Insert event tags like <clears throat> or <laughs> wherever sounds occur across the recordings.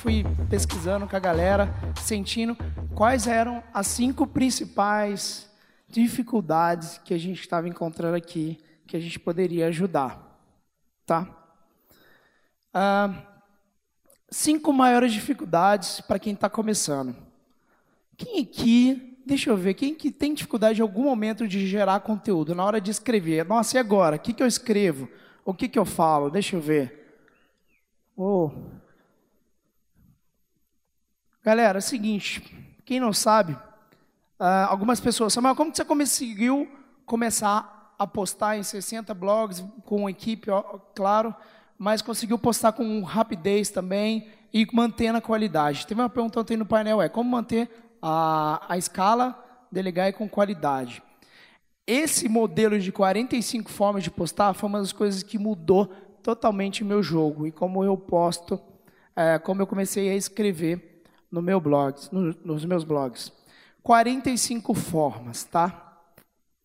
fui pesquisando com a galera, sentindo quais eram as cinco principais dificuldades que a gente estava encontrando aqui, que a gente poderia ajudar, tá? Ah, cinco maiores dificuldades para quem está começando. Quem aqui, deixa eu ver, quem que tem dificuldade em algum momento de gerar conteúdo, na hora de escrever? Nossa, e agora? O que, que eu escrevo? O que, que eu falo? Deixa eu ver. Oh. Galera, é o seguinte, quem não sabe, uh, algumas pessoas, Samuel, como você conseguiu começar a postar em 60 blogs com equipe, ó, claro, mas conseguiu postar com rapidez também e mantendo a qualidade. Teve uma pergunta ontem no painel, é como manter a, a escala, delegar e com qualidade. Esse modelo de 45 formas de postar foi uma das coisas que mudou totalmente o meu jogo e como eu posto, é, como eu comecei a escrever no meu blog, no, nos meus blogs. 45 formas, tá?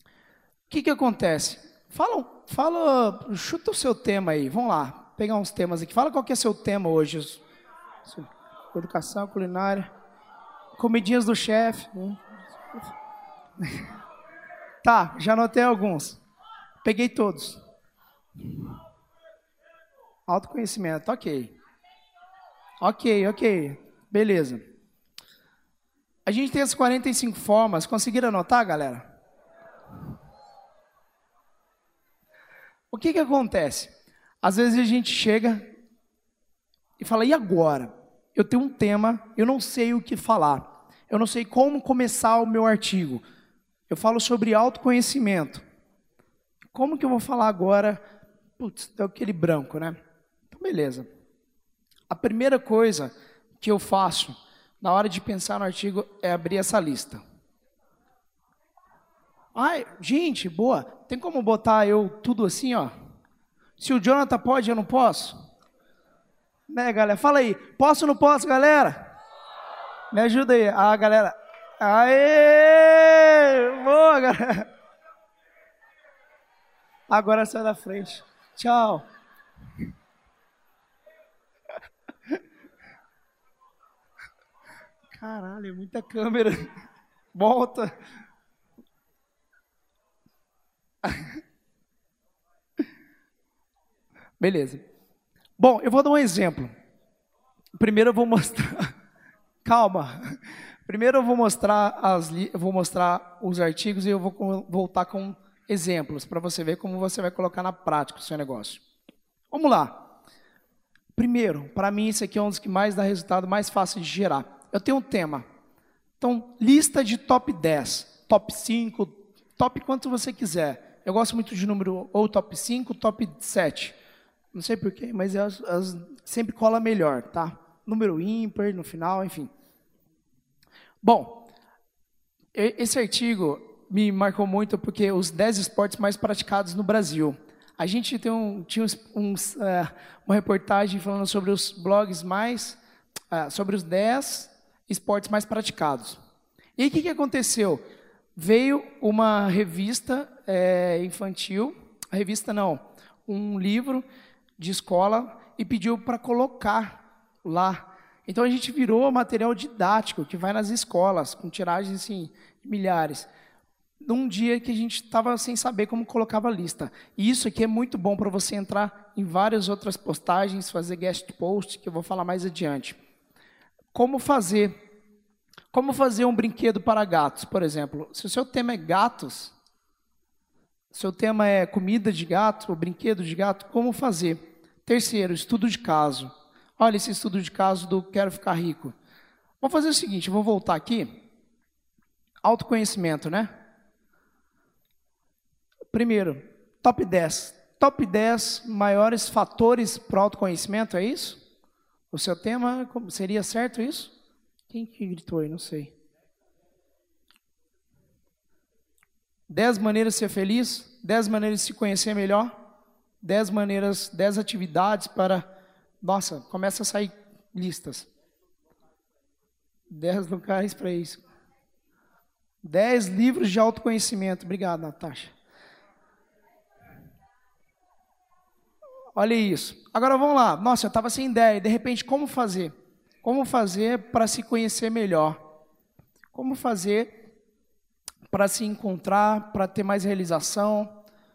O que, que acontece? Fala, fala, chuta o seu tema aí, vamos lá pegar uns temas aqui. Fala qual que é seu tema hoje. Educação, culinária. Comidinhas do chefe. <laughs> Tá, já anotei alguns. Peguei todos. Autoconhecimento, ok. Ok, ok. Beleza. A gente tem as 45 formas. Conseguiram anotar, galera? O que que acontece? Às vezes a gente chega e fala: e agora? Eu tenho um tema, eu não sei o que falar, eu não sei como começar o meu artigo. Eu falo sobre autoconhecimento. Como que eu vou falar agora? Putz, deu aquele branco, né? Então, beleza. A primeira coisa que eu faço na hora de pensar no artigo é abrir essa lista. Ai, gente, boa. Tem como botar eu tudo assim, ó? Se o Jonathan pode, eu não posso? Né, galera? Fala aí. Posso ou não posso, galera? Me ajuda aí. Ah, galera. Aê! Boa, galera. Agora sai da frente. Tchau. Caralho, é muita câmera. <laughs> Volta. <laughs> Beleza. Bom, eu vou dar um exemplo. Primeiro eu vou mostrar. <laughs> Calma. Primeiro eu vou mostrar as eu vou mostrar os artigos e eu vou voltar com exemplos para você ver como você vai colocar na prática o seu negócio. Vamos lá. Primeiro, para mim esse aqui é um dos que mais dá resultado, mais fácil de gerar. Eu tenho um tema. Então, lista de top 10, top 5, top quanto você quiser. Eu gosto muito de número ou top 5, top 7. Não sei porquê, mas elas, elas sempre cola melhor, tá? Número ímpar no final, enfim. Bom, esse artigo me marcou muito porque os 10 esportes mais praticados no Brasil. A gente tem um, tinha uh, uma reportagem falando sobre os blogs mais, uh, sobre os 10 esportes mais praticados. E o que, que aconteceu? Veio uma revista é, infantil, a revista não, um livro de escola e pediu para colocar lá. Então a gente virou material didático que vai nas escolas, com tiragens assim, de milhares. Num dia que a gente estava sem saber como colocava a lista. E isso aqui é muito bom para você entrar em várias outras postagens, fazer guest post, que eu vou falar mais adiante. Como fazer? Como fazer um brinquedo para gatos, por exemplo? Se o seu tema é gatos, seu tema é comida de gato ou brinquedo de gato, como fazer? Terceiro, estudo de caso. Olha esse estudo de caso do quero ficar rico. Vamos fazer o seguinte, vou voltar aqui. Autoconhecimento, né? Primeiro, top 10. Top 10 maiores fatores para autoconhecimento, é isso? O seu tema seria certo isso? Quem que gritou aí? Não sei. Dez maneiras de ser feliz, dez maneiras de se conhecer melhor, dez maneiras, dez atividades para. Nossa, começa a sair listas. Dez lugares para isso. Dez livros de autoconhecimento. Obrigado, Natasha. Olha isso. Agora vamos lá. Nossa, eu estava sem ideia. De repente, como fazer? como fazer para se conhecer melhor? Como fazer para se encontrar, para ter mais realização?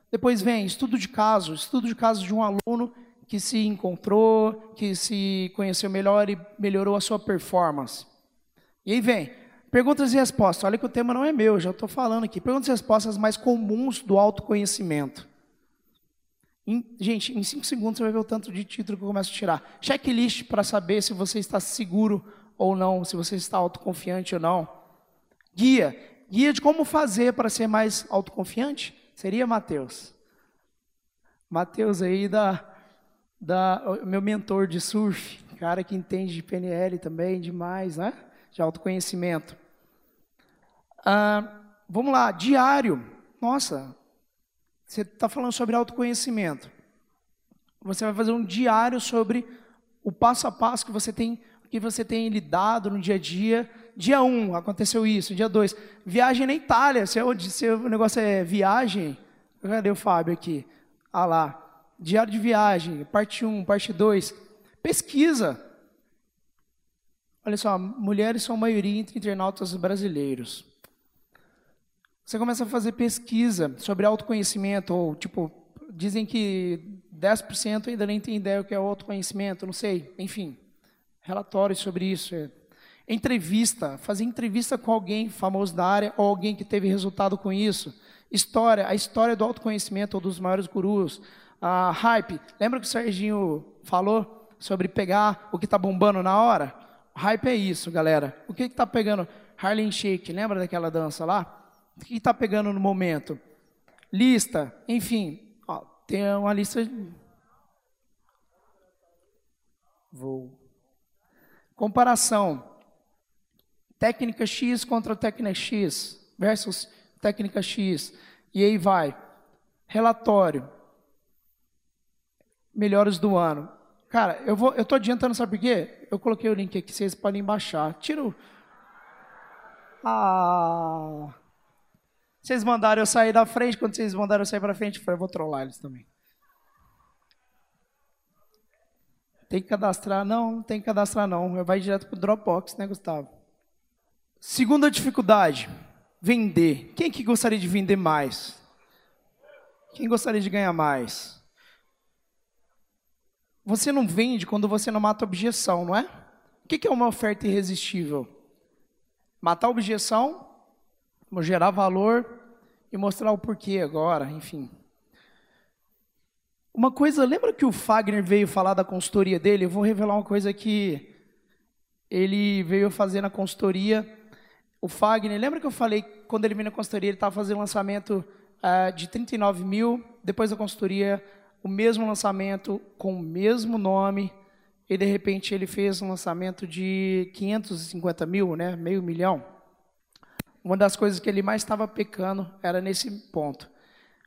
Depois vem estudo de caso, estudo de caso de um aluno que se encontrou, que se conheceu melhor e melhorou a sua performance. E aí vem perguntas e respostas. Olha que o tema não é meu, já estou falando aqui. Perguntas e respostas mais comuns do autoconhecimento. Em, gente, em cinco segundos você vai ver o tanto de título que eu começo a tirar. Checklist para saber se você está seguro ou não, se você está autoconfiante ou não. Guia. Guia de como fazer para ser mais autoconfiante seria Mateus. Mateus aí da, da meu mentor de surf, cara que entende de PNL também demais, né? De autoconhecimento. Ah, vamos lá, diário. Nossa, você está falando sobre autoconhecimento. Você vai fazer um diário sobre o passo a passo que você tem, que você tem lidado no dia a dia. Dia 1, um, aconteceu isso. Dia 2, viagem na Itália. Se, é, se o negócio é viagem, cadê o Fábio aqui? Ah lá. Diário de viagem, parte 1, um, parte 2. Pesquisa. Olha só, mulheres são a maioria entre internautas brasileiros. Você começa a fazer pesquisa sobre autoconhecimento, ou tipo, dizem que 10% ainda nem tem ideia o que é autoconhecimento, não sei, enfim. Relatórios sobre isso. É. Entrevista, fazer entrevista com alguém famoso da área ou alguém que teve resultado com isso. História, a história do autoconhecimento ou dos maiores gurus. Hype, lembra que o Serginho falou sobre pegar o que está bombando na hora? Hype é isso, galera. O que está pegando? Harlem Shake, lembra daquela dança lá? O que está pegando no momento? Lista, enfim, ó, tem uma lista. Vou. Comparação. Técnica X contra técnica X versus técnica X. E aí vai. Relatório. Melhores do ano. Cara, eu vou, eu tô adiantando, sabe por quê? Eu coloquei o link aqui, vocês podem baixar. Tiro. Ah. Vocês mandaram eu sair da frente, quando vocês mandaram eu sair para frente, eu falei, eu vou trollar eles também. Tem que cadastrar? Não, não tem que cadastrar não. Vai direto para o Dropbox, né, Gustavo? Segunda dificuldade, vender. Quem que gostaria de vender mais? Quem gostaria de ganhar mais? Você não vende quando você não mata objeção, não é? O que é uma oferta irresistível? Matar objeção gerar valor e mostrar o porquê agora, enfim. Uma coisa, lembra que o Fagner veio falar da consultoria dele? Eu vou revelar uma coisa que ele veio fazer na consultoria. O Fagner, lembra que eu falei quando ele veio na consultoria, ele estava fazendo um lançamento uh, de 39 mil, depois da consultoria, o mesmo lançamento com o mesmo nome, e de repente ele fez um lançamento de 550 mil, né, meio milhão. Uma das coisas que ele mais estava pecando era nesse ponto.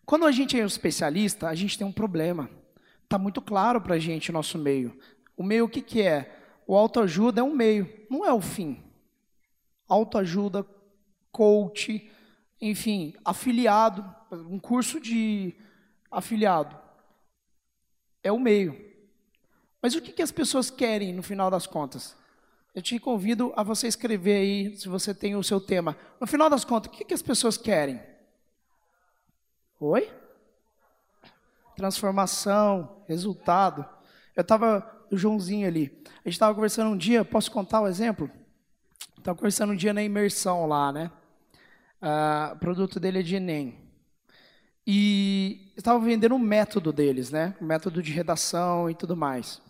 Quando a gente é um especialista, a gente tem um problema. Está muito claro para a gente o nosso meio. O meio o que, que é? O autoajuda é um meio, não é o fim. Autoajuda, coach, enfim, afiliado, um curso de afiliado. É o meio. Mas o que, que as pessoas querem no final das contas? Eu te convido a você escrever aí, se você tem o seu tema. No final das contas, o que, que as pessoas querem? Oi? Transformação, resultado. Eu estava, o Joãozinho ali, a gente estava conversando um dia, posso contar o um exemplo? Estava conversando um dia na imersão lá, né? Uh, o produto dele é de Enem. E estava vendendo o método deles, né? Método de redação e tudo mais.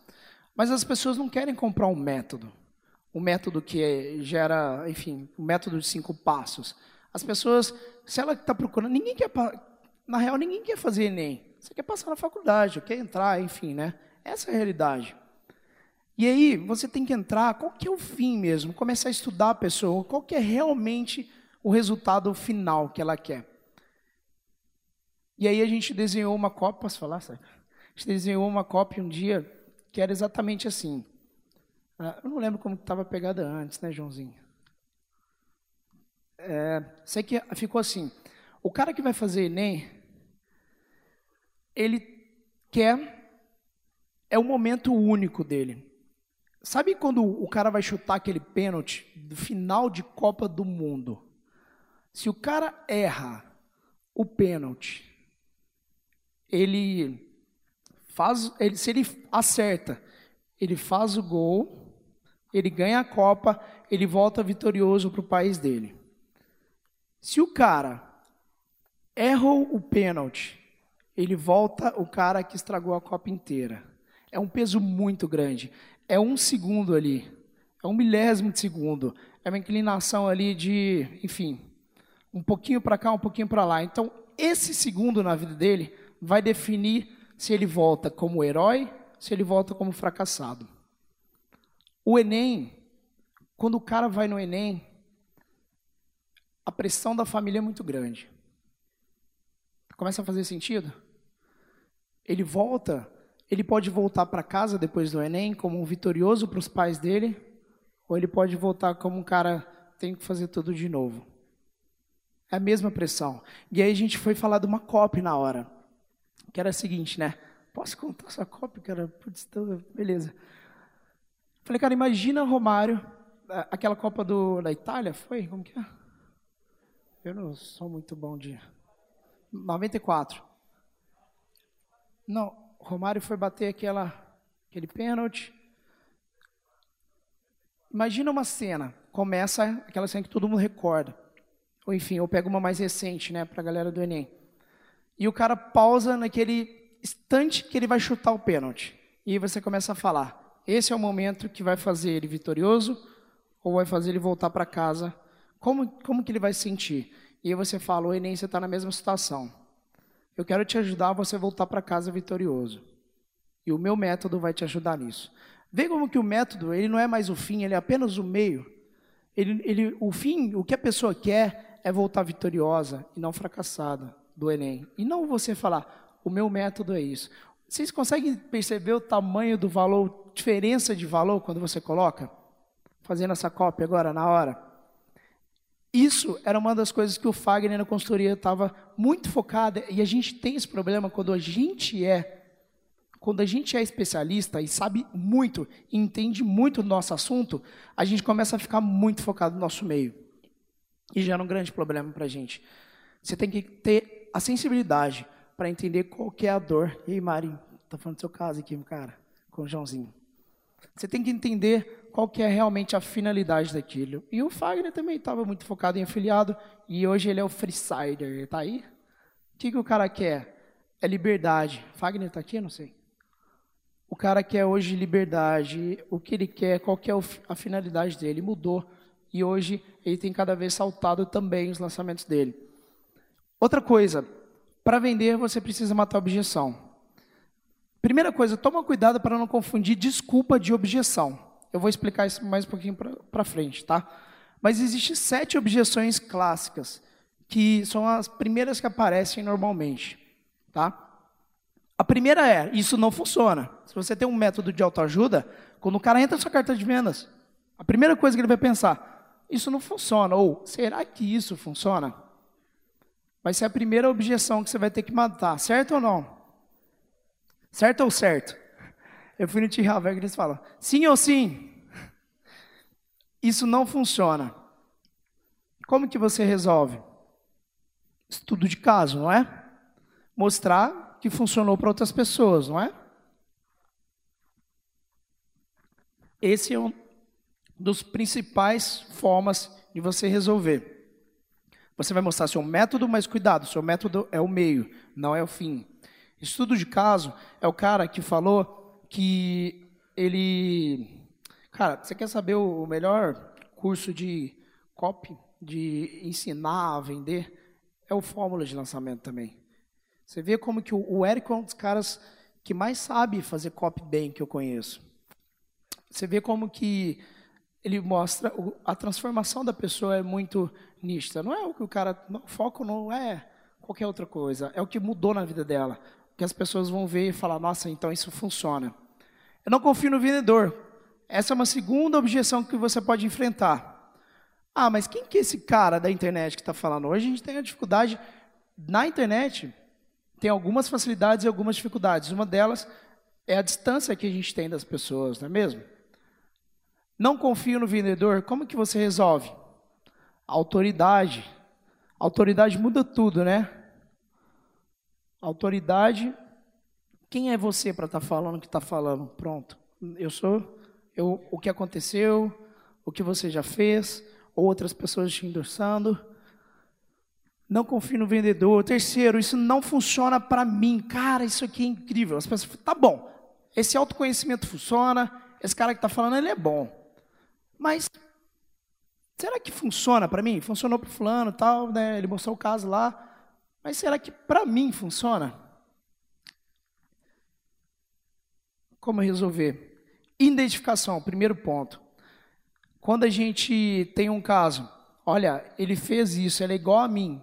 Mas as pessoas não querem comprar um método o método que gera, enfim, o método de cinco passos. As pessoas, se ela está procurando, ninguém quer, na real, ninguém quer fazer Enem. Você quer passar na faculdade, quer entrar, enfim, né? Essa é a realidade. E aí, você tem que entrar, qual que é o fim mesmo? Começar a estudar a pessoa, qual que é realmente o resultado final que ela quer. E aí a gente desenhou uma cópia, posso falar, sabe? A gente desenhou uma cópia um dia que era exatamente assim. Ah, eu não lembro como estava a pegada antes, né, Joãozinho? É, sei que ficou assim. O cara que vai fazer Enem, ele quer, é o momento único dele. Sabe quando o cara vai chutar aquele pênalti do final de Copa do Mundo? Se o cara erra o pênalti, ele faz, ele, se ele acerta, ele faz o gol, ele ganha a Copa, ele volta vitorioso para o país dele. Se o cara erra o pênalti, ele volta o cara que estragou a Copa inteira. É um peso muito grande. É um segundo ali. É um milésimo de segundo. É uma inclinação ali de, enfim, um pouquinho para cá, um pouquinho para lá. Então, esse segundo na vida dele vai definir se ele volta como herói, se ele volta como fracassado. O Enem, quando o cara vai no Enem, a pressão da família é muito grande. Começa a fazer sentido? Ele volta, ele pode voltar para casa depois do Enem como um vitorioso para os pais dele, ou ele pode voltar como um cara tem que fazer tudo de novo. É a mesma pressão. E aí a gente foi falar de uma copy na hora, que era a seguinte, né? Posso contar essa copy, cara? Putz, então, beleza. Falei, cara, imagina Romário, aquela Copa do, da Itália, foi? Como que é? Eu não sou muito bom de 94. Não, Romário foi bater aquela, aquele pênalti. Imagina uma cena, começa aquela cena que todo mundo recorda. Ou enfim, eu pego uma mais recente, né, para a galera do Enem. E o cara pausa naquele instante que ele vai chutar o pênalti. E você começa a falar: esse é o momento que vai fazer ele vitorioso ou vai fazer ele voltar para casa? Como, como que ele vai se sentir? E aí você fala: o Enem, você está na mesma situação. Eu quero te ajudar a você voltar para casa vitorioso. E o meu método vai te ajudar nisso. Vê como que o método, ele não é mais o fim, ele é apenas o meio. Ele, ele, o fim, o que a pessoa quer é voltar vitoriosa e não fracassada do Enem. E não você falar, o meu método é isso. Vocês conseguem perceber o tamanho do valor, diferença de valor quando você coloca? Fazendo essa cópia agora, na hora. Isso era uma das coisas que o Fagner na consultoria estava muito focada, e a gente tem esse problema quando a gente é quando a gente é especialista e sabe muito, e entende muito do nosso assunto, a gente começa a ficar muito focado no nosso meio. E gera um grande problema para a gente. Você tem que ter a sensibilidade para entender qual é a dor. E aí, Mari, tá falando do seu caso aqui, cara, com o Joãozinho. Você tem que entender qual que é realmente a finalidade daquilo. E o Fagner também estava muito focado em afiliado, e hoje ele é o freesider, tá aí? O que, que o cara quer? É liberdade. Fagner está aqui? Não sei. O cara quer hoje liberdade, o que ele quer, qual que é a finalidade dele, mudou. E hoje ele tem cada vez saltado também os lançamentos dele. Outra coisa, para vender você precisa matar a objeção. Primeira coisa, toma cuidado para não confundir desculpa de objeção. Eu vou explicar isso mais um pouquinho para frente, tá? Mas existem sete objeções clássicas, que são as primeiras que aparecem normalmente, tá? A primeira é, isso não funciona. Se você tem um método de autoajuda, quando o cara entra na sua carta de vendas, a primeira coisa que ele vai pensar, isso não funciona, ou será que isso funciona? Vai ser a primeira objeção que você vai ter que matar, certo ou não? Certo ou certo? Eu fui no Tiravel e eles falam, sim ou sim? Isso não funciona. Como que você resolve? Estudo de caso, não é? Mostrar que funcionou para outras pessoas, não é? Esse é um dos principais formas de você resolver. Você vai mostrar seu método, mas cuidado, seu método é o meio, não é o fim. Estudo de caso é o cara que falou que ele. Cara, você quer saber o melhor curso de copy, de ensinar a vender? É o Fórmula de Lançamento também. Você vê como que o Eric é um dos caras que mais sabe fazer copy bem que eu conheço. Você vê como que ele mostra a transformação da pessoa é muito nítida. Não é o que o cara, o foco não é qualquer outra coisa, é o que mudou na vida dela. Que as pessoas vão ver e falar, nossa, então isso funciona. Eu não confio no vendedor. Essa é uma segunda objeção que você pode enfrentar. Ah, mas quem que é esse cara da internet que está falando? Hoje a gente tem a dificuldade na internet, tem algumas facilidades e algumas dificuldades. Uma delas é a distância que a gente tem das pessoas, não é mesmo? Não confio no vendedor, como que você resolve? Autoridade. Autoridade muda tudo, né? Autoridade. Quem é você para estar tá falando o que está falando? Pronto. Eu sou. Eu, o que aconteceu, o que você já fez, outras pessoas te endossando. Não confio no vendedor. Terceiro, isso não funciona para mim. Cara, isso aqui é incrível. As pessoas falam, tá bom, esse autoconhecimento funciona, esse cara que está falando, ele é bom. Mas, será que funciona para mim? Funcionou para fulano tal, né? ele mostrou o caso lá. Mas será que para mim funciona? Como resolver? Identificação, primeiro ponto. Quando a gente tem um caso, olha, ele fez isso, ele é igual a mim,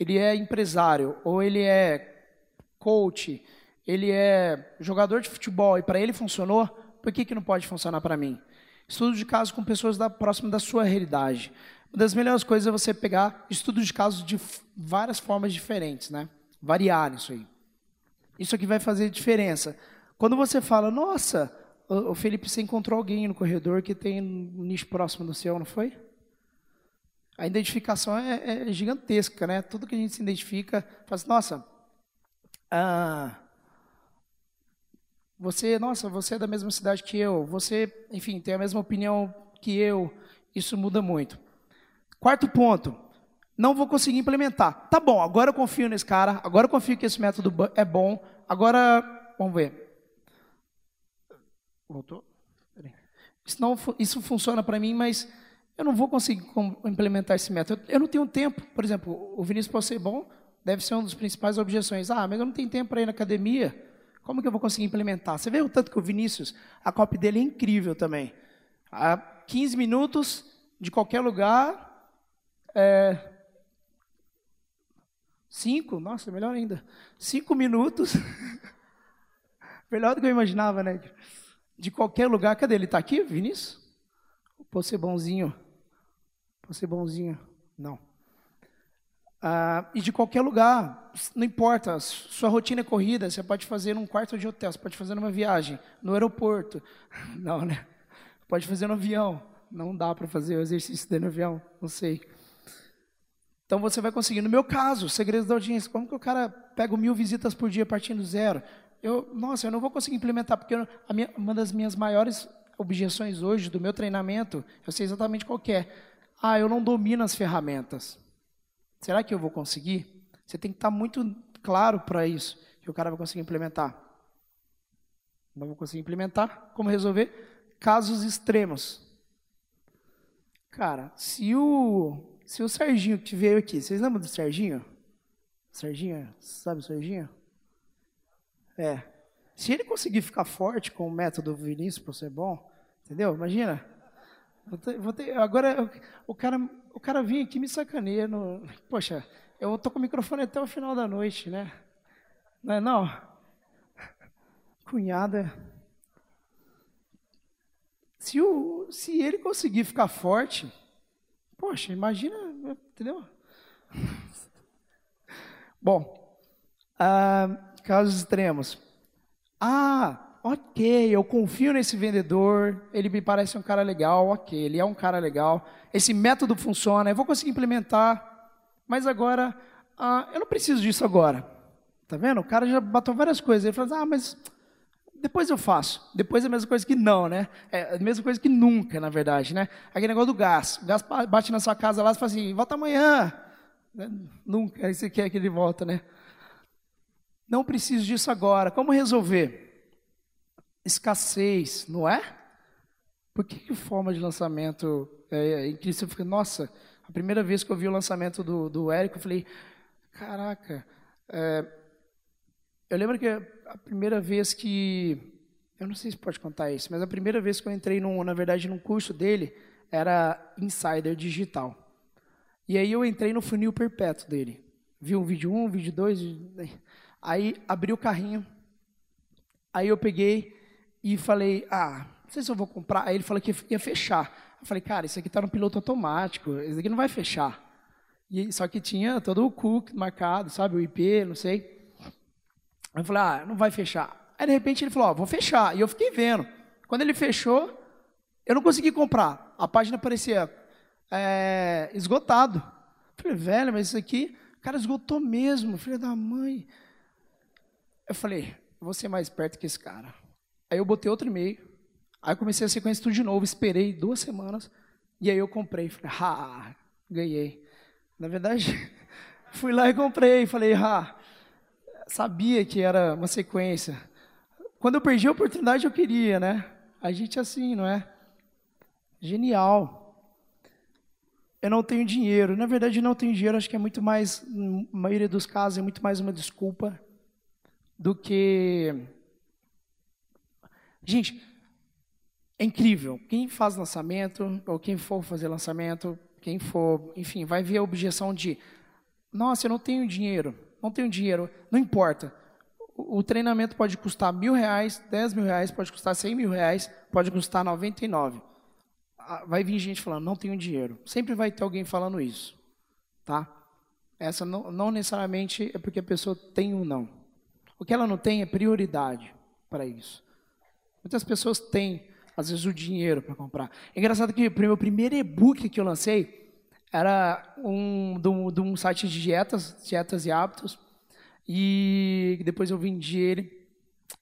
ele é empresário, ou ele é coach, ele é jogador de futebol, e para ele funcionou, por que, que não pode funcionar para mim? Estudo de caso com pessoas da, próximo da sua realidade. Uma das melhores coisas é você pegar estudos de casos de várias formas diferentes, né? Variar isso aí. Isso aqui vai fazer diferença. Quando você fala, nossa, o Felipe, você encontrou alguém no corredor que tem um nicho próximo do seu, não foi? A identificação é, é gigantesca, né? Tudo que a gente se identifica, fala assim, nossa, ah, você, nossa, você é da mesma cidade que eu, você, enfim, tem a mesma opinião que eu, isso muda muito. Quarto ponto, não vou conseguir implementar. Tá bom, agora eu confio nesse cara, agora eu confio que esse método é bom, agora, vamos ver, Voltou? Isso, não, isso funciona para mim, mas eu não vou conseguir implementar esse método. Eu não tenho tempo. Por exemplo, o Vinícius pode ser bom, deve ser uma das principais objeções. Ah, mas eu não tenho tempo para ir na academia. Como que eu vou conseguir implementar? Você vê o tanto que o Vinícius, a copy dele é incrível também. Há 15 minutos de qualquer lugar. É, cinco, nossa, melhor ainda. Cinco minutos. <laughs> melhor do que eu imaginava, né? de qualquer lugar. Cadê ele? Está aqui, Vinícius? Pode ser bonzinho. Pode ser bonzinho. Não. Ah, e de qualquer lugar, não importa, sua rotina é corrida, você pode fazer num quarto de hotel, você pode fazer numa viagem, no aeroporto. <laughs> Não, né? Pode fazer no avião. Não dá para fazer o exercício dentro do avião, não sei. Então você vai conseguir. No meu caso, segredos da audiência, como que o cara pega mil visitas por dia partindo do zero? eu, nossa, eu não vou conseguir implementar, porque eu, minha, uma das minhas maiores objeções hoje do meu treinamento, eu sei exatamente qual é. Ah, eu não domino as ferramentas. Será que eu vou conseguir? Você tem que estar muito claro para isso, que o cara vai conseguir implementar. Não vou conseguir implementar. Como resolver? Casos extremos. Cara, se o, se o Serginho que veio aqui, vocês lembram do Serginho? Serginho, sabe o Serginho? É. Se ele conseguir ficar forte com o método Vinícius para ser bom, entendeu? Imagina. Vou ter, vou ter, agora o cara, o cara vinha aqui me sacaneia. No, poxa, eu tô com o microfone até o final da noite, né? Não é não? Cunhada. Se, o, se ele conseguir ficar forte, poxa, imagina, entendeu? <laughs> Bom, ah, casos extremos. Ah, ok, eu confio nesse vendedor, ele me parece um cara legal, ok, ele é um cara legal, esse método funciona, eu vou conseguir implementar, mas agora, ah, eu não preciso disso agora. Tá vendo? O cara já bateu várias coisas, ele fala, ah, mas depois eu faço. Depois é a mesma coisa que não, né? É a mesma coisa que nunca, na verdade, né? Aquele negócio do gás. O gás bate na sua casa lá, você fala assim, volta amanhã. Né? Nunca, aí você quer que ele volta, né? Não preciso disso agora. Como resolver? Escassez, não é? Por que, que forma de lançamento é, é Cristo? Eu fiquei, nossa, a primeira vez que eu vi o lançamento do, do Érico, eu falei, caraca. É, eu lembro que a primeira vez que. Eu não sei se pode contar isso, mas a primeira vez que eu entrei, num, na verdade, num curso dele, era Insider Digital. E aí eu entrei no funil perpétuo dele. Vi um vídeo 1, um, vídeo 2. Aí abri o carrinho. Aí eu peguei e falei, ah, não sei se eu vou comprar. Aí ele falou que ia fechar. Eu falei, cara, isso aqui está no piloto automático, isso aqui não vai fechar. E, só que tinha todo o cook marcado, sabe, o IP, não sei. Eu falei, ah, não vai fechar. Aí de repente ele falou, ó, vou fechar. E eu fiquei vendo. Quando ele fechou, Eu não consegui comprar. A página parecia é, esgotado. Falei, velho, mas isso aqui, cara esgotou mesmo, filho da mãe. Eu falei, vou ser mais perto que esse cara. Aí eu botei outro e-mail. Aí comecei a sequência tudo de novo, esperei duas semanas. E aí eu comprei. Falei, ah, ganhei. Na verdade, <laughs> fui lá e comprei. Falei, ah, sabia que era uma sequência. Quando eu perdi a oportunidade, eu queria, né? A gente é assim, não é? Genial. Eu não tenho dinheiro. Na verdade, não tenho dinheiro, acho que é muito mais, na maioria dos casos, é muito mais uma desculpa do que. Gente, é incrível. Quem faz lançamento, ou quem for fazer lançamento, quem for, enfim, vai ver a objeção de: nossa, eu não tenho dinheiro, não tenho dinheiro. Não importa. O, treinamento pode custar mil reais, dez mil reais, pode custar cem mil reais, pode custar noventa e nove. Ah, vai vir gente falando: não tenho dinheiro. Sempre vai ter alguém falando isso, tá? Essa não, não necessariamente é porque a pessoa tem ou não. O que ela não tem é prioridade para isso. Muitas pessoas têm às vezes, o dinheiro para comprar. É engraçado que o meu primeiro e-book que eu lancei era um, de, um, de um site de dietas, dietas e hábitos, e depois eu vendi ele.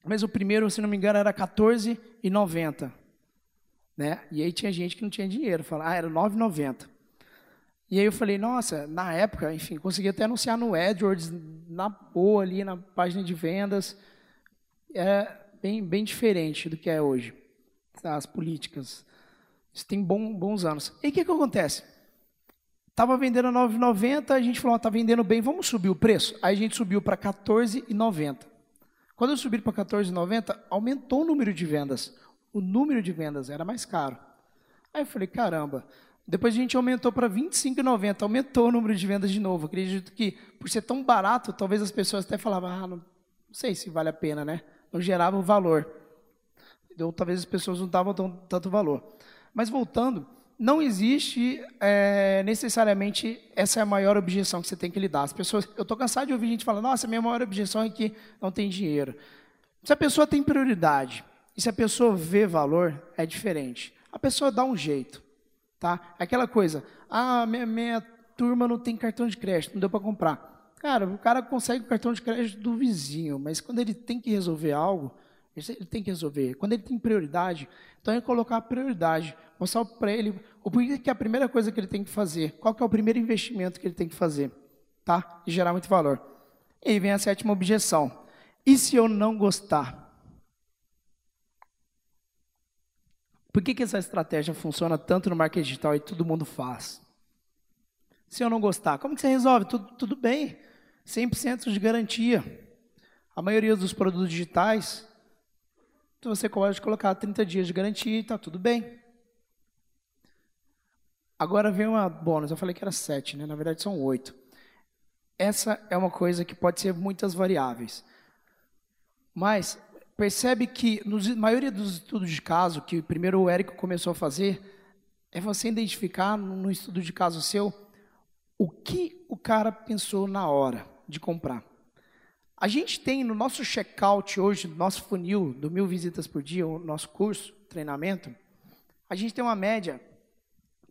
Mas o primeiro, se não me engano, era R$14,90. Né? E aí tinha gente que não tinha dinheiro, falava, ah, era R$9,90. E aí eu falei, nossa, na época, enfim, consegui até anunciar no AdWords, na boa ali, na página de vendas. É bem, bem diferente do que é hoje as políticas. Isso tem bom, bons anos. E o que, que acontece? Estava vendendo a 9,90, a gente falou, está vendendo bem, vamos subir o preço? Aí a gente subiu para 14,90. Quando eu subi para 14,90, aumentou o número de vendas. O número de vendas era mais caro. Aí eu falei, caramba. Depois a gente aumentou para 25,90, aumentou o número de vendas de novo. Acredito que, por ser tão barato, talvez as pessoas até falavam, ah, não, não sei se vale a pena, né? Não gerava o valor ou talvez as pessoas não davam tanto valor. Mas voltando, não existe é, necessariamente essa é a maior objeção que você tem que lidar. As pessoas, eu estou cansado de ouvir gente falar, nossa, minha maior objeção é que não tem dinheiro. Se a pessoa tem prioridade e se a pessoa vê valor, é diferente. A pessoa dá um jeito, tá? Aquela coisa, ah, minha, minha turma não tem cartão de crédito, não deu para comprar. Cara, o cara consegue o cartão de crédito do vizinho, mas quando ele tem que resolver algo, ele tem que resolver. Quando ele tem prioridade, então é colocar a prioridade, mostrar para ele o porquê que é a primeira coisa que ele tem que fazer, qual que é o primeiro investimento que ele tem que fazer, tá? E gerar muito valor. E aí vem a sétima objeção. E se eu não gostar? Por que, que essa estratégia funciona tanto no marketing digital e todo mundo faz? Se eu não gostar, como que você resolve? Tudo, tudo bem, 100% de garantia. A maioria dos produtos digitais então você pode colocar 30 dias de garantia e está tudo bem. Agora vem uma bônus, eu falei que era 7, né? na verdade são 8. Essa é uma coisa que pode ser muitas variáveis. Mas percebe que na maioria dos estudos de caso, que primeiro o Érico começou a fazer, é você identificar no estudo de caso seu o que o cara pensou na hora de comprar. A gente tem no nosso checkout hoje, no nosso funil do mil visitas por dia, o nosso curso, treinamento, a gente tem uma média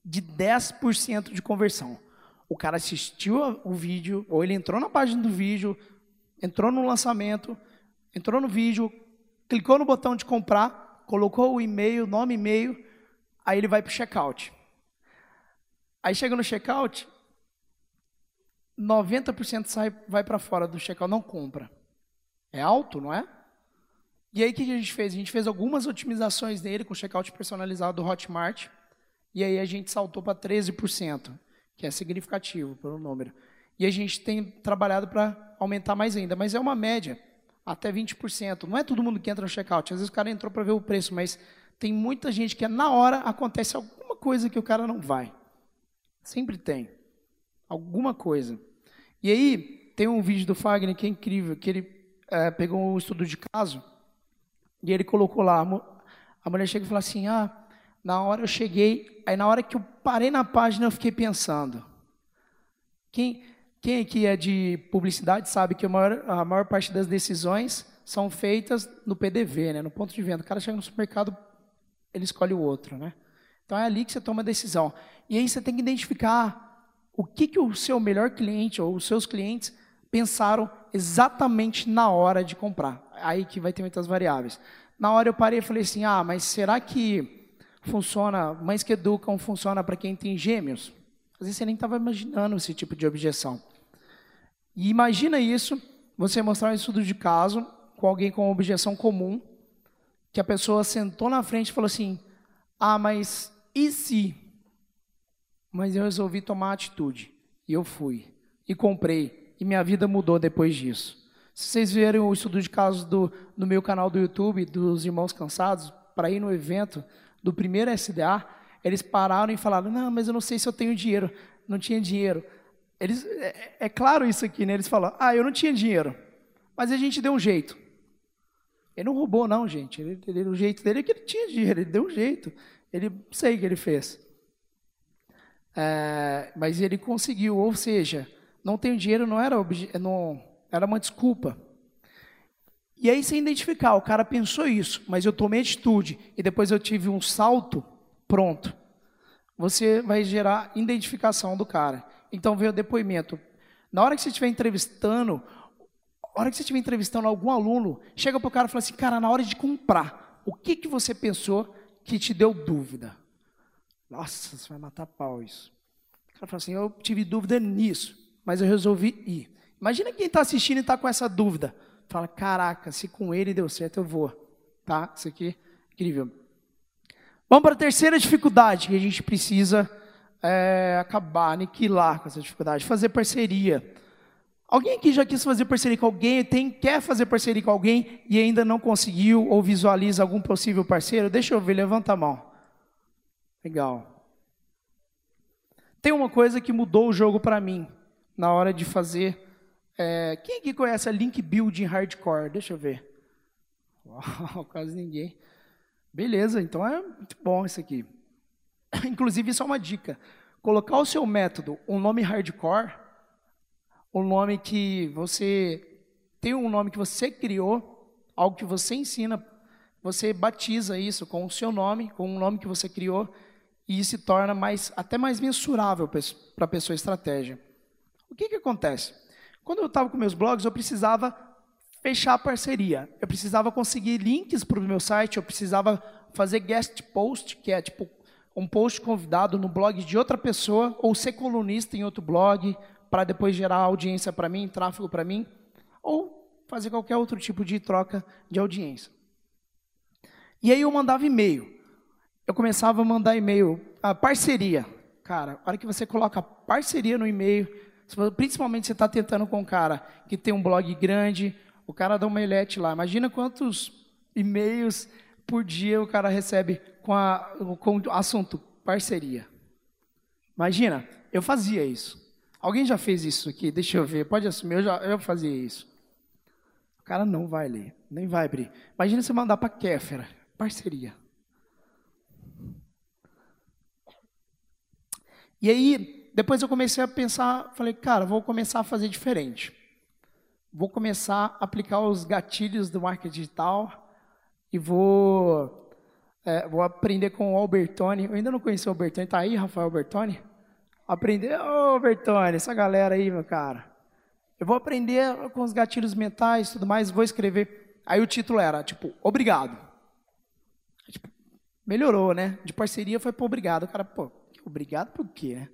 de 10% de conversão. O cara assistiu o vídeo, ou ele entrou na página do vídeo, entrou no lançamento, entrou no vídeo, clicou no botão de comprar, colocou o e-mail, nome e-mail, aí ele vai para o checkout. Aí chega no checkout, 90% sai, vai para fora do checkout, não compra. É alto, não é? E aí o que a gente fez? A gente fez algumas otimizações nele com o checkout personalizado do Hotmart. E aí a gente saltou para 13%, que é significativo pelo número. E a gente tem trabalhado para aumentar mais ainda, mas é uma média, até 20%. Não é todo mundo que entra no checkout. Às vezes o cara entrou para ver o preço, mas tem muita gente que na hora acontece alguma coisa que o cara não vai. Sempre tem. Alguma coisa. E aí, tem um vídeo do Fagner que é incrível, que ele é, pegou um estudo de caso e ele colocou lá, a mulher chega e fala assim, ah, na hora eu cheguei, aí na hora que eu parei na página eu fiquei pensando. Quem, quem aqui é de publicidade sabe que a maior, a maior parte das decisões são feitas no PDV, né, no ponto de venda. O cara chega no supermercado, ele escolhe o outro, né? Então é ali que você toma a decisão. E aí você tem que identificar o que, que o seu melhor cliente ou os seus clientes pensaram exatamente na hora de comprar. Aí que vai ter muitas variáveis. Na hora eu parei e falei assim: ah, mas será que funciona, mães que educam funciona para quem tem gêmeos? Às vezes você nem estava imaginando esse tipo de objeção. E imagina isso, você mostrar um estudo de caso com alguém com objeção comum, que a pessoa sentou na frente e falou assim: ah, mas e se? Mas eu resolvi tomar atitude. E eu fui. E comprei. E minha vida mudou depois disso. Se vocês verem o estudo de casos do, no meu canal do YouTube, dos Irmãos Cansados, para ir no evento do primeiro SDA, eles pararam e falaram: Não, mas eu não sei se eu tenho dinheiro. Não tinha dinheiro. Eles, é, é claro isso aqui, né? Eles falaram: Ah, eu não tinha dinheiro. Mas a gente deu um jeito. Ele não roubou, não, gente. Ele, ele, o jeito dele é que ele tinha dinheiro, ele deu um jeito. Ele sei o que ele fez. É, mas ele conseguiu, ou seja, não tenho dinheiro não era, não, era uma desculpa. E aí você identificar, o cara pensou isso, mas eu tomei atitude e depois eu tive um salto, pronto. Você vai gerar identificação do cara. Então veio o depoimento. Na hora que você estiver entrevistando, na hora que você estiver entrevistando algum aluno, chega para o cara e fala assim, cara, na hora de comprar, o que, que você pensou que te deu dúvida? Nossa, você vai matar pau isso. O cara fala assim, eu tive dúvida nisso, mas eu resolvi ir. Imagina quem está assistindo e está com essa dúvida. Fala, caraca, se com ele deu certo, eu vou. Tá? Isso aqui é incrível. Vamos para a terceira dificuldade que a gente precisa é, acabar, aniquilar com essa dificuldade. Fazer parceria. Alguém aqui já quis fazer parceria com alguém, tem, quer fazer parceria com alguém e ainda não conseguiu ou visualiza algum possível parceiro? Deixa eu ver, levanta a mão. Legal. Tem uma coisa que mudou o jogo para mim na hora de fazer. É, quem aqui conhece a Link Building Hardcore? Deixa eu ver. Uau, <laughs> quase ninguém. Beleza, então é muito bom isso aqui. <clears throat> Inclusive, isso é uma dica. Colocar o seu método, um nome hardcore, um nome que você tem um nome que você criou, algo que você ensina, você batiza isso com o seu nome, com um nome que você criou, e isso se torna mais, até mais mensurável para a pessoa estratégia. O que, que acontece? Quando eu estava com meus blogs, eu precisava fechar a parceria. Eu precisava conseguir links para o meu site, eu precisava fazer guest post, que é tipo um post convidado no blog de outra pessoa, ou ser colunista em outro blog, para depois gerar audiência para mim, tráfego para mim, ou fazer qualquer outro tipo de troca de audiência. E aí eu mandava e-mail. Eu começava a mandar e-mail, a parceria. Cara, a hora que você coloca parceria no e-mail, principalmente você está tentando com um cara que tem um blog grande, o cara dá uma elete lá. Imagina quantos e-mails por dia o cara recebe com, a, com o assunto parceria. Imagina, eu fazia isso. Alguém já fez isso aqui? Deixa eu ver. Pode assumir, eu já eu fazia isso. O cara não vai ler, nem vai abrir. Imagina você mandar para Kéfera, parceria. E aí, depois eu comecei a pensar, falei, cara, vou começar a fazer diferente. Vou começar a aplicar os gatilhos do marketing digital e vou, é, vou aprender com o Albertoni. Eu ainda não conheci o Albertoni. Está aí, Rafael Albertoni? Aprender, ô oh, Bertone, essa galera aí, meu cara. Eu vou aprender com os gatilhos mentais e tudo mais, vou escrever. Aí o título era, tipo, obrigado. Tipo, melhorou, né? De parceria foi para obrigado. O cara, pô, obrigado por quê, né?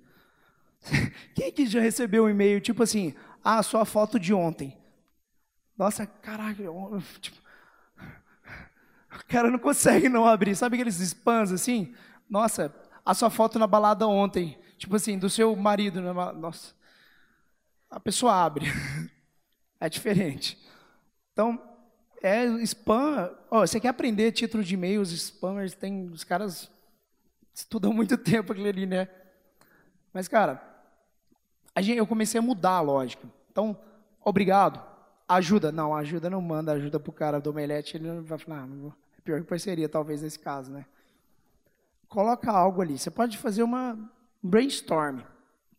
<laughs> Quem aqui já recebeu um e-mail, tipo assim, ah, sua foto de ontem. Nossa, caralho, tipo, o cara não consegue não abrir. Sabe aqueles spams assim? Nossa, a sua foto na balada ontem. Tipo assim, do seu marido. Né? Nossa. A pessoa abre. <laughs> É diferente. Então, é spam. Oh, você quer aprender título de e-mail? Os spammers tem. Os caras estudam muito <laughs> tempo aquilo ali, né? Mas, cara, eu comecei a mudar a lógica. Então, obrigado. Ajuda. Não, ajuda não manda ajuda pro cara do omelete. Ele vai falar, ah. É pior que parceria, talvez, nesse caso, né? Coloca algo ali. Você pode fazer uma brainstorm,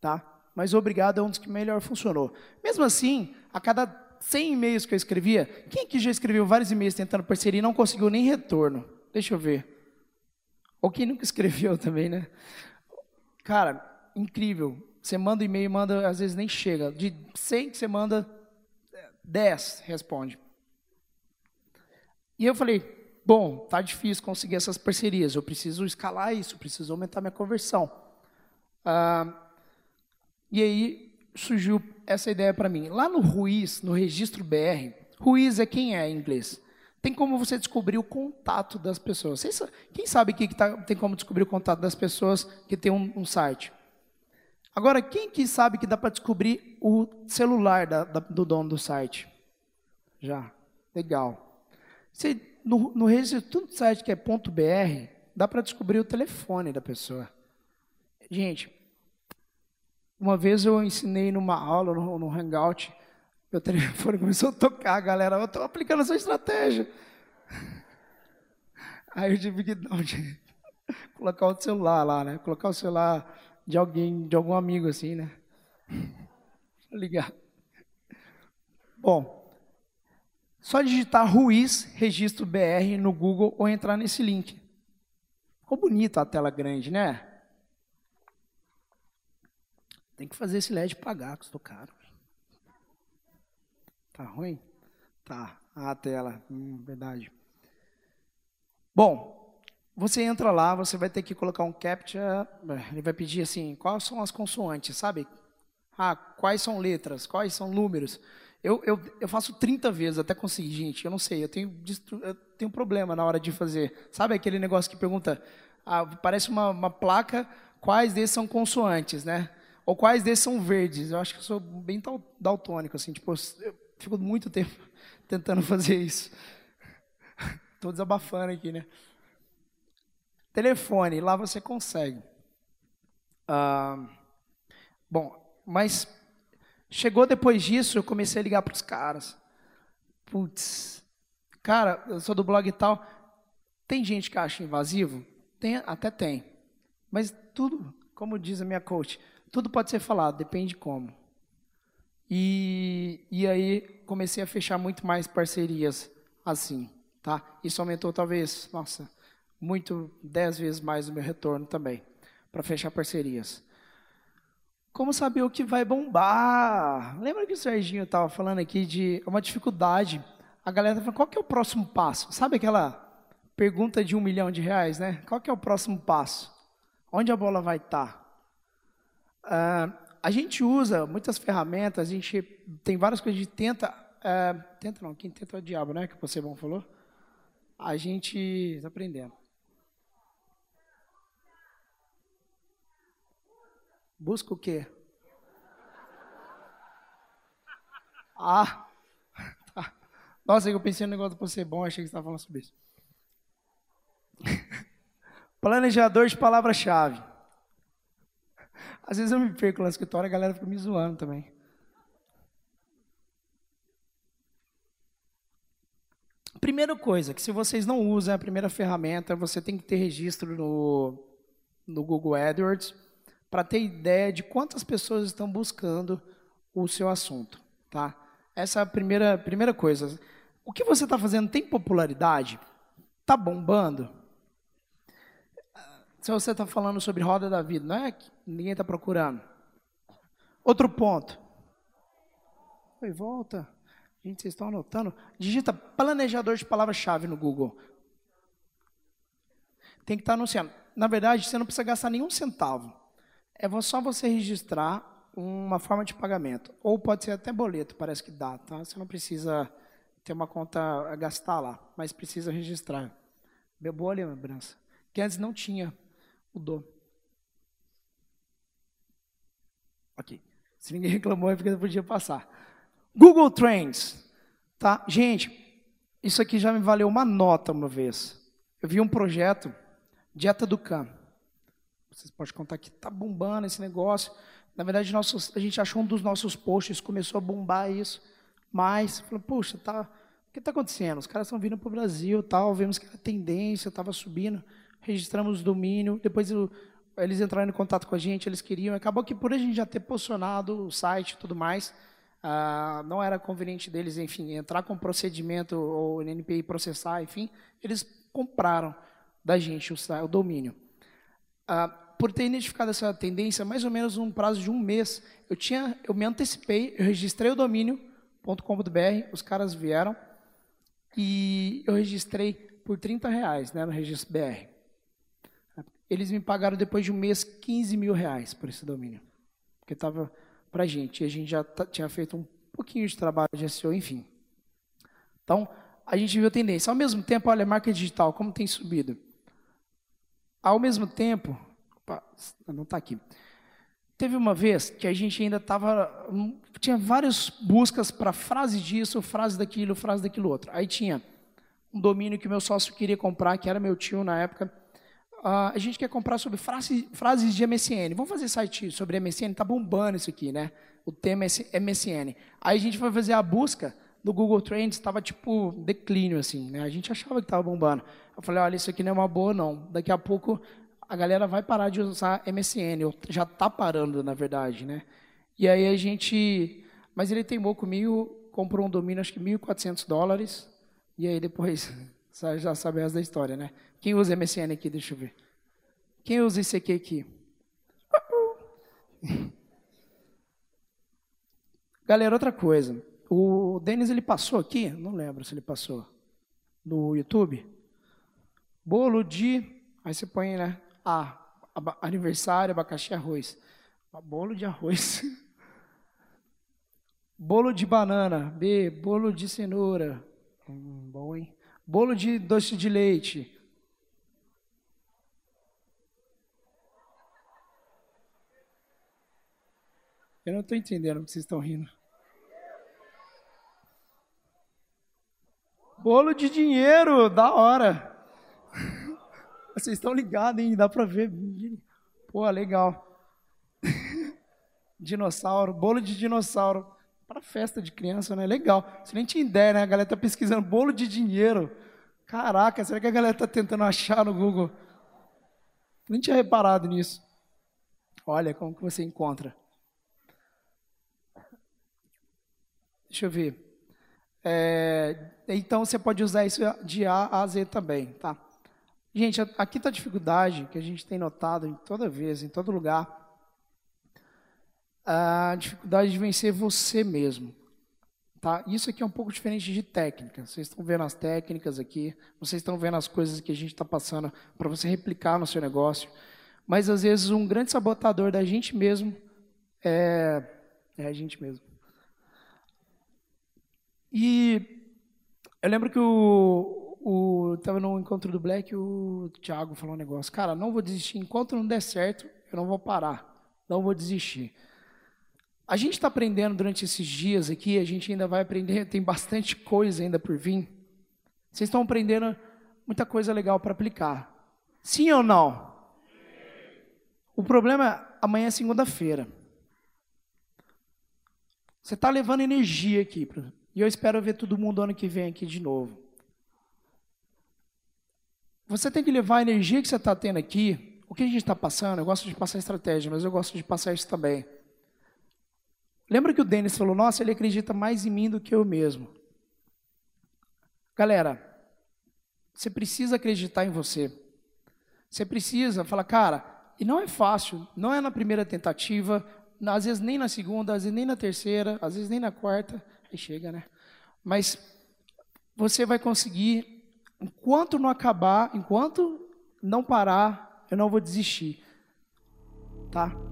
tá? Mas obrigado é um dos que melhor funcionou. Mesmo assim, a cada 100 e-mails que eu escrevia, quem que já escreveu vários e-mails tentando parceria e não conseguiu nem retorno? Deixa eu ver. Ou quem nunca <laughs> escreveu também, né? Cara, incrível. Você manda e-mail, manda, às vezes nem chega. De 100 que você manda, 10 responde. E eu falei, bom, tá difícil conseguir essas parcerias, eu preciso escalar isso, preciso aumentar minha conversão. Ah, e aí surgiu essa ideia para mim. Lá no Ruiz, no registro BR, Ruiz é quem é em inglês. Tem como você descobrir o contato das pessoas. Quem sabe que tá, tem como descobrir o contato das pessoas que tem um, um site? Agora, quem que sabe que dá para descobrir o celular da, da, do dono do site? Já. Legal. No, no registro do site que é .br, dá para descobrir o telefone da pessoa. Gente, uma vez eu ensinei numa aula, no, no Hangout, meu telefone começou a tocar, galera, eu estou aplicando essa estratégia. Aí eu tive que não, <laughs> colocar o celular lá, né? Colocar o celular de alguém, de algum amigo assim, né? <laughs> Ligar. Bom, só digitar Ruiz Registro BR no Google ou entrar nesse link. Ficou bonita a tela grande, né? Tem que fazer esse LED pagar, custou caro. Tá ruim? Tá. Ah, a tela. Hum, verdade. Bom, você entra lá, você vai ter que colocar um captcha. É, ele vai pedir assim: quais são as consoantes, sabe? Ah, quais são letras, quais são números. Eu, eu, eu faço 30 vezes até conseguir, gente. Eu não sei, eu tenho, eu tenho problema na hora de fazer. Sabe aquele negócio que pergunta, ah, parece uma, uma placa, quais desses são consoantes, né? Ou quais desses são verdes? Eu acho que eu sou bem daltônico, assim, tipo, eu fico muito tempo <laughs> tentando fazer isso. Estou desabafando aqui, né? Telefone, lá você consegue. Ah, bom, mas chegou depois disso, eu comecei a ligar para os caras. Putz, cara, eu sou do blog e tal. Tem gente que acha invasivo? Tem, até tem. Mas tudo, como diz a minha coach, tudo pode ser falado, depende como. E, e aí comecei a fechar muito mais parcerias assim, tá? Isso aumentou talvez, nossa, muito, dez vezes mais o meu retorno também, para fechar parcerias. Como saber o que vai bombar? Lembra que o Serginho estava falando aqui de uma dificuldade? A galera tá falando, qual que é o próximo passo? Sabe aquela pergunta de um milhão de reais, né? Qual que é o próximo passo? Onde a bola vai estar? Tá? Uh, a gente usa muitas ferramentas, a gente tem várias coisas, a gente tenta, uh, tenta não, quem tenta é o diabo, né, que você bom falou. A gente está aprendendo. Busca o quê? Ah, <laughs> tá. Nossa, eu pensei no negócio para ser bom, achei que você estava falando sobre isso. <laughs> Planejador de palavra-chave. Às vezes eu me perco lá no escritório e a galera fica me zoando também. Primeira coisa, que se vocês não usam a primeira ferramenta, você tem que ter registro no, no Google AdWords para ter ideia de quantas pessoas estão buscando o seu assunto, tá? Essa é a primeira, primeira coisa. O que você está fazendo tem popularidade? Está bombando? Se você está falando sobre roda da vida, não é que ninguém está procurando. Outro ponto. Oi, volta. Gente, vocês estão anotando? Digita planejador de palavra-chave no Google. Tem que estar tá anunciando. Na verdade, você não precisa gastar nenhum centavo. É só você registrar uma forma de pagamento. Ou pode ser até boleto, parece que dá. Tá? Você não precisa ter uma conta a gastar lá, mas precisa registrar. Boa lembrança. Que antes não tinha. Mudou. Ok. Se ninguém <laughs> reclamou, é porque eu podia passar. Google Trends. Tá? Gente, isso aqui já me valeu uma nota uma vez. Eu vi um projeto, Dieta do Cam. Vocês podem contar que tá bombando esse negócio. Na verdade, nossos, a gente achou um dos nossos posts, começou a bombar isso. Mas, falou, puxa, tá, o que está acontecendo? Os caras estão vindo para o Brasil, tal, vemos que a tendência estava subindo registramos o domínio, depois o, eles entraram em contato com a gente, eles queriam, acabou que por a gente já ter posicionado o site e tudo mais, ah, não era conveniente deles, enfim, entrar com procedimento ou NPI processar, enfim, eles compraram da gente, o, o domínio. Ah, por ter identificado essa tendência, mais ou menos um prazo de um mês, eu tinha, eu me antecipei, eu registrei o domínio.com.br, os caras vieram e eu registrei por 30 reais né, no registro BR. Eles me pagaram depois de um mês 15 mil reais por esse domínio, porque estava para gente, e a gente já tinha feito um pouquinho de trabalho de SEO, enfim. Então, a gente viu tendência. Ao mesmo tempo, olha, marca digital, como tem subido. Ao mesmo tempo, opa, não está aqui. Teve uma vez que a gente ainda estava. Hum, tinha várias buscas para frase disso, frase daquilo, frase daquilo outro. Aí tinha um domínio que meu sócio queria comprar, que era meu tio na época. Uh, a gente quer comprar sobre frase, frases de MSN. Vamos fazer site sobre MSN? Tá bombando isso aqui, né? O tema é MSN. Aí a gente foi fazer a busca no Google Trends estava tipo declínio assim, né? A gente achava que estava bombando. Eu falei, olha, isso aqui não é uma boa não. Daqui a pouco a galera vai parar de usar MSN, ou já está parando na verdade, né? E aí a gente, mas ele teimou comigo, comprou um domínio acho que 1.400 dólares. E aí depois já sabe as da história, né? Quem usa MSN aqui? Deixa eu ver. Quem usa esse aqui? <laughs> Galera, outra coisa. O Denis ele passou aqui, não lembro se ele passou no YouTube. Bolo de, aí você põe, né? A, aniversário, abacaxi, arroz. Bolo de arroz. <laughs> bolo de banana. B, bolo de cenoura. Hum, bom, hein? Bolo de doce de leite. Eu não estou entendendo o que vocês estão rindo. Bolo de dinheiro, da hora. <laughs> Vocês estão ligados, hein? Dá para ver. Pô, legal. <laughs> dinossauro, bolo de dinossauro. Para festa de criança, né? Legal. Você nem tinha ideia, né? A galera tá pesquisando bolo de dinheiro. Caraca, será que a galera tá tentando achar no Google? Nem tinha reparado nisso. Olha como que você encontra. Deixa eu ver. É, então você pode usar isso de A a Z também, tá? Gente, aqui está a dificuldade que a gente tem notado em toda vez, em todo lugar. A dificuldade de vencer você mesmo. Tá? Isso aqui é um pouco diferente de técnica. Vocês estão vendo as técnicas aqui, vocês estão vendo as coisas que a gente está passando para você replicar no seu negócio. Mas às vezes um grande sabotador da gente mesmo é, é a gente mesmo. E eu lembro que o, o tava no encontro do Black, o Thiago falou um negócio, cara, não vou desistir enquanto não der certo, eu não vou parar, não vou desistir. A gente está aprendendo durante esses dias aqui, a gente ainda vai aprender, tem bastante coisa ainda por vir. Vocês estão aprendendo muita coisa legal para aplicar. Sim ou não? O problema é amanhã é segunda-feira. Você está levando energia aqui e eu espero ver todo mundo ano que vem aqui de novo. Você tem que levar a energia que você está tendo aqui. O que a gente está passando? Eu gosto de passar estratégia, mas eu gosto de passar isso também. Lembra que o Denis falou: Nossa, ele acredita mais em mim do que eu mesmo. Galera, você precisa acreditar em você. Você precisa falar, cara, e não é fácil, não é na primeira tentativa, às vezes nem na segunda, às vezes nem na terceira, às vezes nem na quarta. Aí chega, né? Mas você vai conseguir, enquanto não acabar, enquanto não parar, eu não vou desistir. Tá?